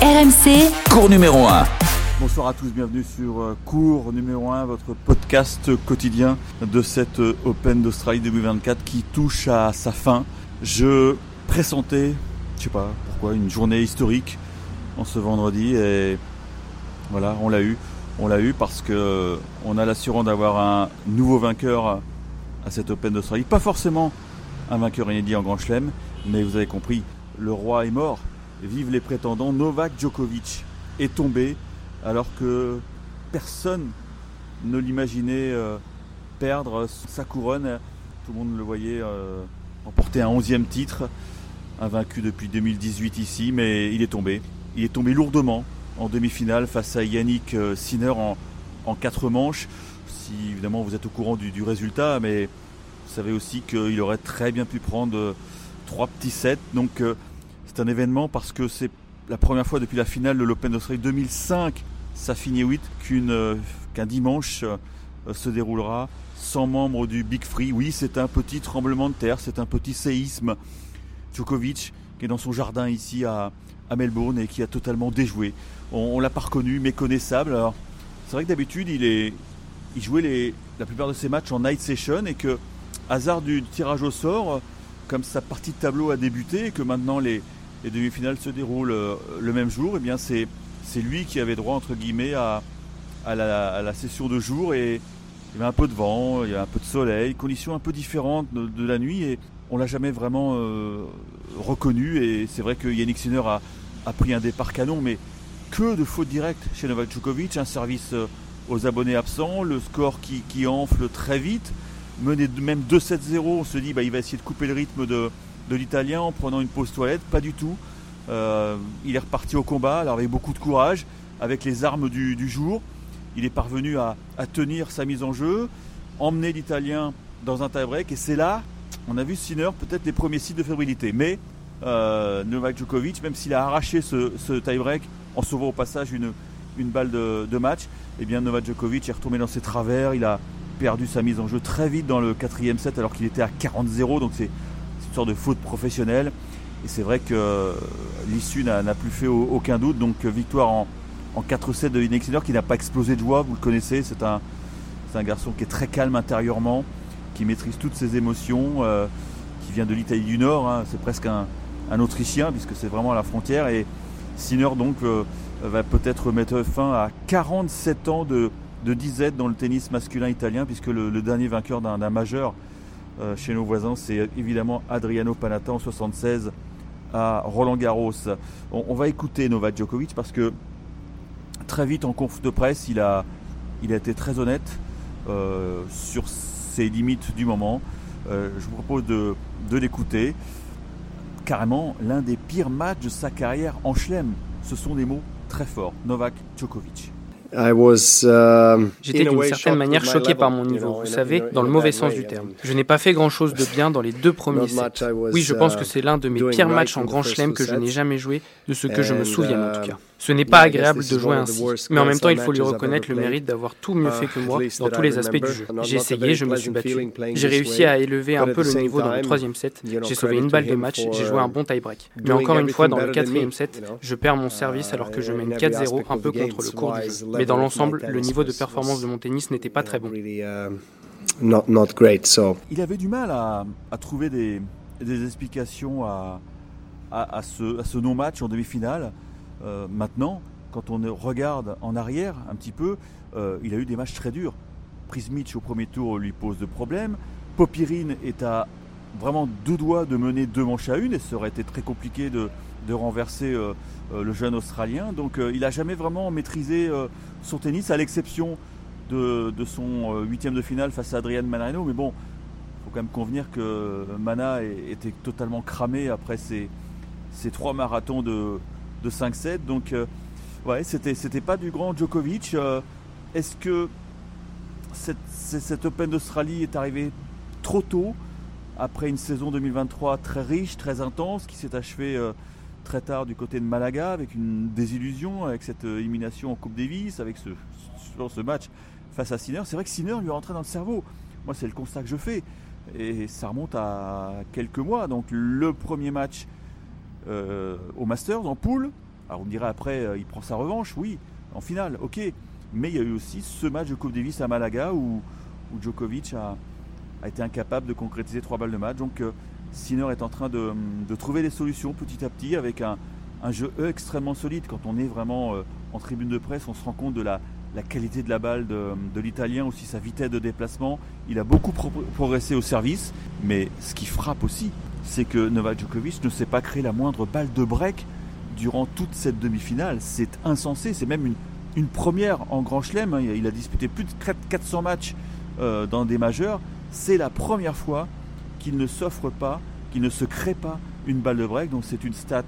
RMC, Cours numéro 1. Bonsoir à tous, bienvenue sur euh, Cours numéro 1, votre podcast quotidien de cette euh, Open d'Australie 2024 qui touche à sa fin. Je pressentais, je sais pas pourquoi, une journée historique en ce vendredi et voilà, on l'a eu. On l'a eu parce que euh, on a l'assurance d'avoir un nouveau vainqueur à cette Open d'Australie. Pas forcément un vainqueur inédit en Grand Chelem, mais vous avez compris, le roi est mort. Vive les prétendants. Novak Djokovic est tombé alors que personne ne l'imaginait euh, perdre sa couronne. Tout le monde le voyait euh, remporter un 11e titre, invaincu depuis 2018 ici, mais il est tombé. Il est tombé lourdement en demi-finale face à Yannick euh, Sinner en, quatre manches. Si évidemment vous êtes au courant du, du résultat, mais vous savez aussi qu'il aurait très bien pu prendre trois petits sets. Donc c'est un événement parce que c'est la première fois depuis la finale de l'Open d'Australie 2005, ça finit 8, qu'une, euh, qu'un dimanche euh, se déroulera sans membres du Big Free. Oui, c'est un petit tremblement de terre, c'est un petit séisme. Djokovic, qui est dans son jardin ici à, à Melbourne et qui a totalement déjoué. On, on l'a pas reconnu, méconnaissable. Alors, c'est vrai que d'habitude, il, il jouait les, la plupart de ses matchs en night session et que, hasard du tirage au sort, euh, comme sa partie de tableau a débuté et que maintenant les, les demi-finales se déroulent euh, le même jour, et bien c'est, lui qui avait droit, entre guillemets, à, à, la, à session de jour et il y avait un peu de vent, il y avait un peu de soleil, conditions un peu différentes de, la nuit et on l'a jamais vraiment euh, reconnu et c'est vrai que Yannick Sinner a, a pris un départ canon mais que de fautes directes chez Novak Djokovic, un service euh, aux abonnés absents, le score qui, qui enfle très vite, mené même 2-7-0, on se dit bah, il va essayer de couper le rythme de, de l'italien en prenant une pause toilette, pas du tout. Euh, il est reparti au combat alors avec beaucoup de courage, avec les armes du, jour. Il est parvenu à, tenir sa mise en jeu, emmener l'Italien dans un tie-break et c'est là, on a vu Sinner peut-être les premiers signes de fébrilité. Mais euh, Novak Djokovic, même s'il a arraché ce, tie-break en sauvant au passage une, balle de, de match, eh bien Novak Djokovic est retombé dans ses travers, il a perdu sa mise en jeu très vite dans le quatrième set alors qu'il était à 40-0, donc c'est une sorte de faute professionnelle. Et c'est vrai que l'issue n'a plus fait aucun doute, donc victoire en, en 4-7 de Yannick Sinner qui n'a pas explosé de joie, vous le connaissez, c'est un, un garçon qui est très calme intérieurement, qui maîtrise toutes ses émotions, euh, qui vient de l'Italie du Nord, hein, c'est presque un, un, Autrichien puisque c'est vraiment à la frontière. Et Sinner donc euh, va peut-être mettre fin à 47 ans de, de disette dans le tennis masculin italien puisque le dernier vainqueur d'un majeur euh, chez nos voisins c'est évidemment Adriano Panatta en 76 à Roland Garros. On, va écouter Novak Djokovic parce que très vite en conf de presse, il a, il a été très honnête euh, sur ses limites du moment. Euh, je vous propose de, de l'écouter. Carrément, l'un des pires matchs de sa carrière en chelem. Ce sont des mots très forts. Novak Djokovic. J'étais d'une certaine manière choqué par mon niveau, vous savez, dans le mauvais sens du terme. Je n'ai pas fait grand-chose de bien dans les deux premiers sets. Oui, je pense que c'est l'un de mes pires matchs en grand chelem que je n'ai jamais joué, de ce que je me souviens en tout cas. Ce n'est pas agréable de jouer ainsi, mais en même temps, il faut lui reconnaître le mérite d'avoir tout mieux fait que moi dans tous les aspects du jeu. J'ai essayé, je me suis battu. J'ai réussi à élever un peu le niveau dans le troisième set. J'ai sauvé une balle de match, j'ai joué un bon tie-break. Mais encore une fois, dans le quatrième set, je perds mon service alors que je mène 4-0 un peu contre le cours du jeu. Mais dans l'ensemble, le niveau de performance de mon tennis n'était pas très bon. Not, not great, so. Il avait du mal à, à trouver des, des explications à, à, à ce, à ce non-match en demi-finale. Euh, maintenant, quand on regarde en arrière un petit peu, euh, il a eu des matchs très durs. Prismic au premier tour lui pose de problèmes. Popirine est à vraiment deux doigts de mener deux manches à une et ça aurait été très compliqué de, de renverser euh, le jeune Australien. Donc il n'a jamais vraiment maîtrisé son tennis, à l'exception de, de, son huitième de finale face à Adrian Manarino. Mais bon, il faut quand même convenir que Mana était totalement cramé après ses, trois marathons de, de 5-7. Donc, euh, ouais, c'était, c'était pas du grand Djokovic. Euh, est-ce que cette, cette Open d'Australie est arrivée trop tôt, après une saison 2023 très riche, très intense, qui s'est achevée euh, très tard du côté de Malaga, avec une désillusion, avec cette élimination en Coupe Davis, avec ce, ce match face à Sinner. C'est vrai que Sinner lui est rentré dans le cerveau. Moi, c'est le constat que je fais. Et ça remonte à quelques mois. Donc, le premier match euh, au Masters en poule. Alors vous me direz après, il prend sa revanche, oui, en finale, ok. Mais il y a eu aussi ce match de Coupe Davis à Malaga où, Djokovic a, été incapable de concrétiser trois balles de match. Donc Sinner est en train de, trouver des solutions petit à petit avec un, jeu extrêmement solide. Quand on est vraiment en tribune de presse, on se rend compte de la, la qualité de la balle de, l'Italien, aussi sa vitesse de déplacement. Il a beaucoup progressé au service, mais ce qui frappe aussi, c'est que Novak Djokovic ne s'est pas créé la moindre balle de break durant toute cette demi-finale. C'est insensé, c'est même une, première en Grand Chelem. Hein. Il a disputé plus de 400 matchs euh, dans des majeurs. C'est la première fois qu'il ne s'offre pas, qu'il ne se crée pas une balle de break. Donc c'est une stat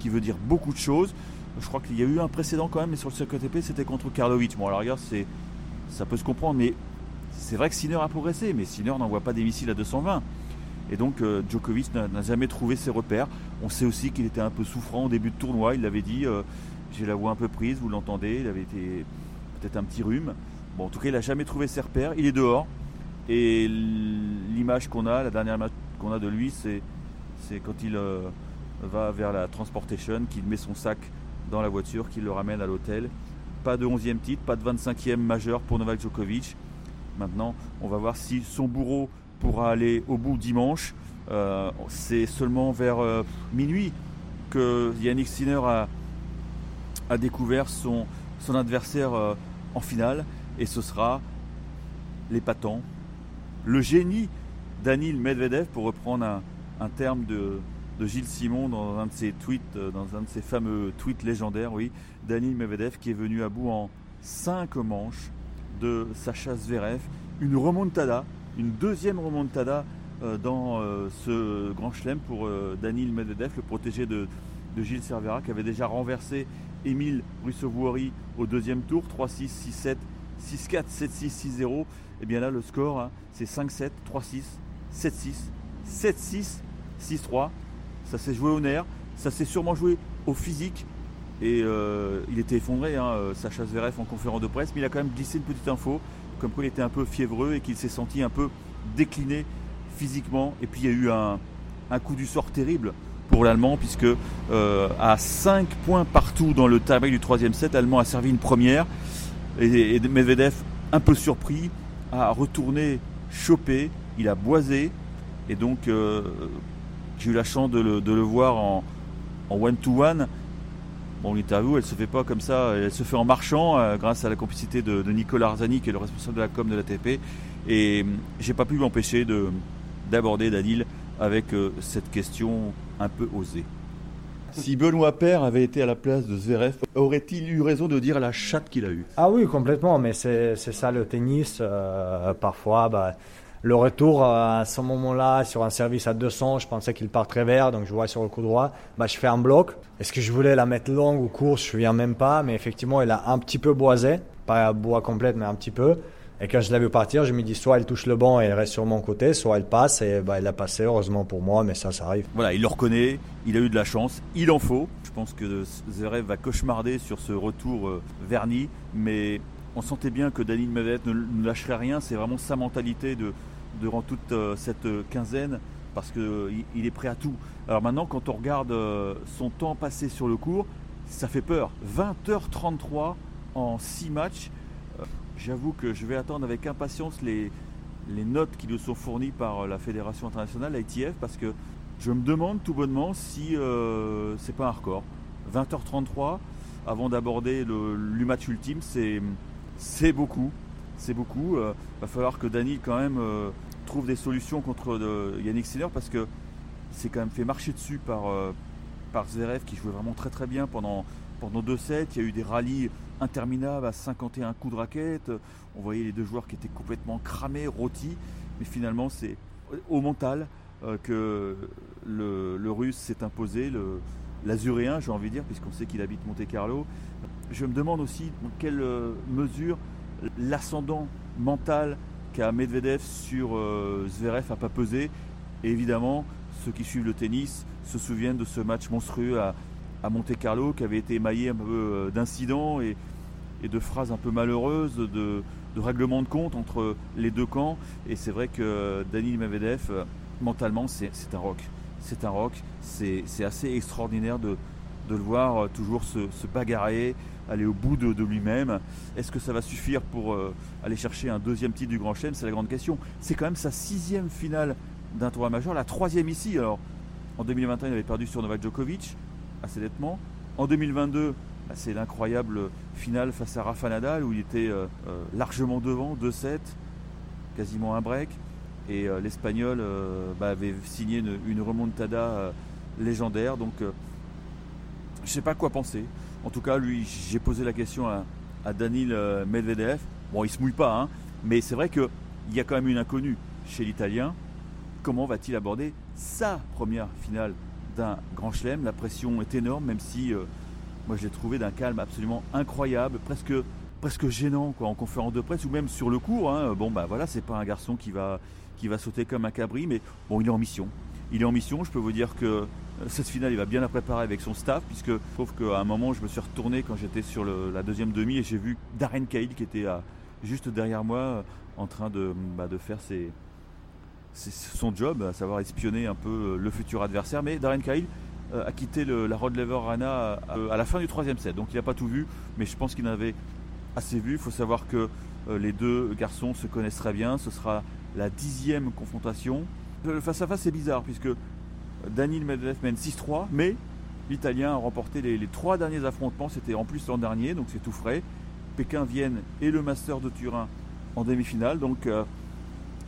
qui veut dire beaucoup de choses. Je crois qu'il y a eu un précédent quand même, mais sur le circuit ATP, c'était contre Karlovic. Bon, alors regarde, c'est, ça peut se comprendre, mais c'est vrai que Sinner a progressé, mais Sinner n'envoie pas des missiles à 220. Et donc euh, Djokovic n'a jamais trouvé ses repères. On sait aussi qu'il était un peu souffrant au début de tournoi. Il l'avait dit, euh, j'ai la voix un peu prise, vous l'entendez. Il avait été peut-être un petit rhume. Bon, en tout cas, il n'a jamais trouvé ses repères. Il est dehors. Et l'image qu'on a, la dernière image qu'on a de lui, c'est, quand il euh, va vers la transportation, qu'il met son sac dans la voiture qui le ramène à l'hôtel. Pas de 11e titre, pas de 25e majeur pour Novak Djokovic. Maintenant, on va voir si son bourreau pourra aller au bout dimanche. Euh, c'est seulement vers euh, minuit que Yannick Sinner a, a découvert son, son adversaire en finale. Et ce sera l'épatant, le génie Danil Medvedev, pour reprendre un, terme de, Gilles Simon dans un de ses tweets, euh, dans un de ses fameux tweets légendaires, oui, Daniel Medvedev qui est venu à bout en 5 manches de Sacha Zverev, une remontada, une deuxième remontada euh, dans euh, ce grand chelem pour Daniel Medvedev, le protégé de, Gilles Cervera, qui avait déjà renversé Émile Russovouori au deuxième tour, 3-6, 6-7, 6-4, 7-6, 6-0. Et bien là, le score, hein, c'est 5-7, 3-6, 7-6, 7-6, 6-3 ça s'est joué au nerf, ça s'est sûrement joué au physique. Et euh, il était effondré, hein, euh, Sacha Zverev en conférence de presse, mais il a quand même glissé une petite info, comme quoi il était un peu fiévreux et qu'il s'est senti un peu décliné physiquement. Et puis il y a eu un, coup du sort terrible pour l'Allemand, puisque euh, à 5 points partout dans le tie du troisième set, l'Allemand a servi une première. Et, et, Medvedev, un peu surpris, a retourné choper, il a boisé. Et donc, j'ai eu la chance de le, voir en one-to-one. Bon, l'interview, elle se fait pas comme ça, elle se fait en marchant, euh, grâce à la complicité de, Nicolas Arzani, qui est le responsable de la com de l'ATP. Et hum, j'ai pas pu m'empêcher d'aborder Danil avec euh, cette question un peu osée. Si Benoît Père avait été à la place de Zverev, aurait-il eu raison de dire la chatte qu'il a eue? Ah oui, complètement, mais c'est ça le tennis. Euh, parfois, bah, le retour à ce moment-là, sur un service à 200, je pensais qu'il part très vert, donc je vois sur le coup droit, bah, je fais un bloc. Est-ce que je voulais la mettre longue ou courte? Je ne viens même pas, mais effectivement, elle a un petit peu boisé, pas bois complète, mais un petit peu. Et quand je l'ai vu partir, je me dis soit elle touche le banc et elle reste sur mon côté, soit elle passe et bah, elle a passé, heureusement pour moi, mais ça, ça arrive. Voilà, il le reconnaît, il a eu de la chance, il en faut. Je pense que Zverev va cauchemarder sur ce retour euh, verni, mais on sentait bien que Danil Medvedev ne lâcherait rien, c'est vraiment sa mentalité durant toute euh, cette quinzaine parce qu'il euh, est prêt à tout. Alors maintenant, quand on regarde euh, son temps passé sur le cours, ça fait peur. 20h33 en 6 matchs. J'avoue que je vais attendre avec impatience les, notes qui nous sont fournies par la Fédération internationale, l'ITF, parce que je me demande tout bonnement si c'est pas un record. 20h33 avant d'aborder le, match ultime, c'est beaucoup c'est beaucoup. Il euh, va falloir que Dani quand même euh, trouve des solutions contre euh, Yannick Sinner parce que c'est quand même fait marcher dessus par, par Zverev qui jouait vraiment très très bien pendant, pendant deux sets. Il y a eu des rallyes interminables à 51 coups de raquette. On voyait les deux joueurs qui étaient complètement cramés, rôtis. Mais finalement, c'est au mental que le, russe s'est imposé, l'azuréen, j'ai envie de dire, puisqu'on sait qu'il habite Monte Carlo. Je me demande aussi dans quelle mesure l'ascendant mental qu'a Medvedev sur euh, Zverev n'a pas pesé. Et évidemment, ceux qui suivent le tennis se souviennent de ce match monstrueux à, Monte Carlo qui avait été émaillé un peu euh, d'incidents et, de phrases un peu malheureuses, de, règlements de compte entre les deux camps. Et c'est vrai que Daniel Medvedev, euh, mentalement, c'est un rock. C'est un rock. C'est assez extraordinaire de, le voir toujours se, bagarrer, aller au bout de, lui-même. Est-ce que ça va suffire pour aller chercher un deuxième titre du Grand Chelem? C'est la grande question. C'est quand même sa sixième finale d'un tournoi majeur, la troisième ici. Alors, en 2021, il avait perdu sur Novak Djokovic, assez nettement. En 2022, bah, c'est l'incroyable finale face à Rafa Nadal, où il était largement devant, 2-7, quasiment un break. Et euh, l'Espagnol euh, bah, avait signé une, remontada euh, légendaire. Donc je sais pas quoi penser. En tout cas, lui, j'ai posé la question à, Danil Medvedev. Bon, il se mouille pas, hein, mais c'est vrai qu'il y a quand même une inconnue chez l'Italien. Comment va-t-il aborder sa première finale d'un Grand Chelem La pression est énorme, même si moi je l'ai trouvé d'un calme absolument incroyable, presque presque gênant quoi, en conférence de presse ou même sur le cours. Hein. Bon bah voilà, c'est pas un garçon qui va qui va sauter comme un cabri, mais bon, il est en mission. Il est en mission, je peux vous dire que euh, cette finale, il va bien la préparer avec son staff, puisque trouve qu'à un moment, je me suis retourné quand j'étais sur la deuxième demi et j'ai vu Darren Cahill qui était juste derrière moi euh, en train de, bah, de faire ses, son job, à savoir espionner un peu euh, le futur adversaire. Mais Darren Cahill a quitté la Rod Lever Arena à, la fin du troisième set, donc il n'a pas tout vu, mais je pense qu'il en avait assez vu. Il faut savoir que les deux garçons se connaissent très bien. Ce sera la dixième confrontation. Le face-à-face, c'est bizarre, puisque Daniel Medvedev mène 6-3, mais l'Italien a remporté les, trois derniers affrontements, c'était en plus l'an dernier, donc c'est tout frais. Pékin, Vienne et le Master de Turin en demi-finale, donc euh,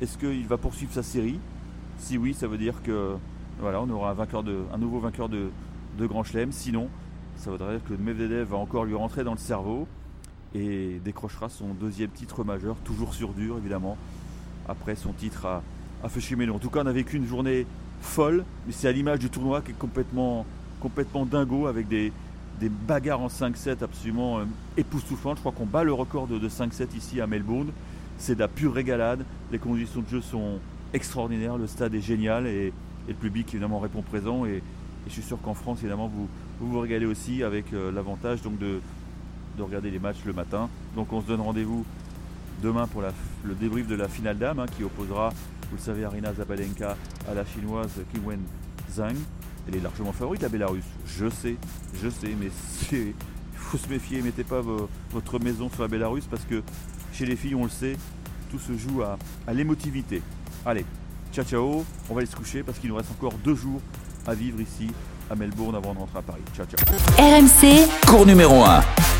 est-ce qu'il va poursuivre sa série? Si oui, ça veut dire que voilà, on aura un, de, nouveau vainqueur de, de Grand Chelem, sinon ça voudrait dire que Medvedev va encore lui rentrer dans le cerveau et décrochera son deuxième titre majeur, toujours sur dur évidemment, après son titre à, à En tout cas, on a vécu une journée folle, mais c'est à l'image du tournoi qui est complètement, complètement dingo avec des, bagarres en 5-7 absolument euh, époustouflantes. Je crois qu'on bat le record de, 5-7 ici à Melbourne. C'est de la pure régalade. Les conditions de jeu sont extraordinaires. Le stade est génial et, le public évidemment répond présent. Et, je suis sûr qu'en France, évidemment, vous, vous régalez aussi avec euh, l'avantage donc de, de regarder les matchs le matin. Donc on se donne rendez-vous demain pour le débrief de la finale d'âme hein, qui opposera, vous le savez, Arina Zabalenka à la chinoise Wen Zhang. Elle est largement favorite, la Bélarus. Je sais, je sais, mais il faut se méfier. Mettez pas votre maison sur la Bélarus parce que chez les filles, on le sait, tout se joue à, à l'émotivité. Allez, ciao ciao, on va aller se coucher parce qu'il nous reste encore deux jours à vivre ici à Melbourne avant de rentrer à Paris. Ciao ciao. RMC, cours numéro 1.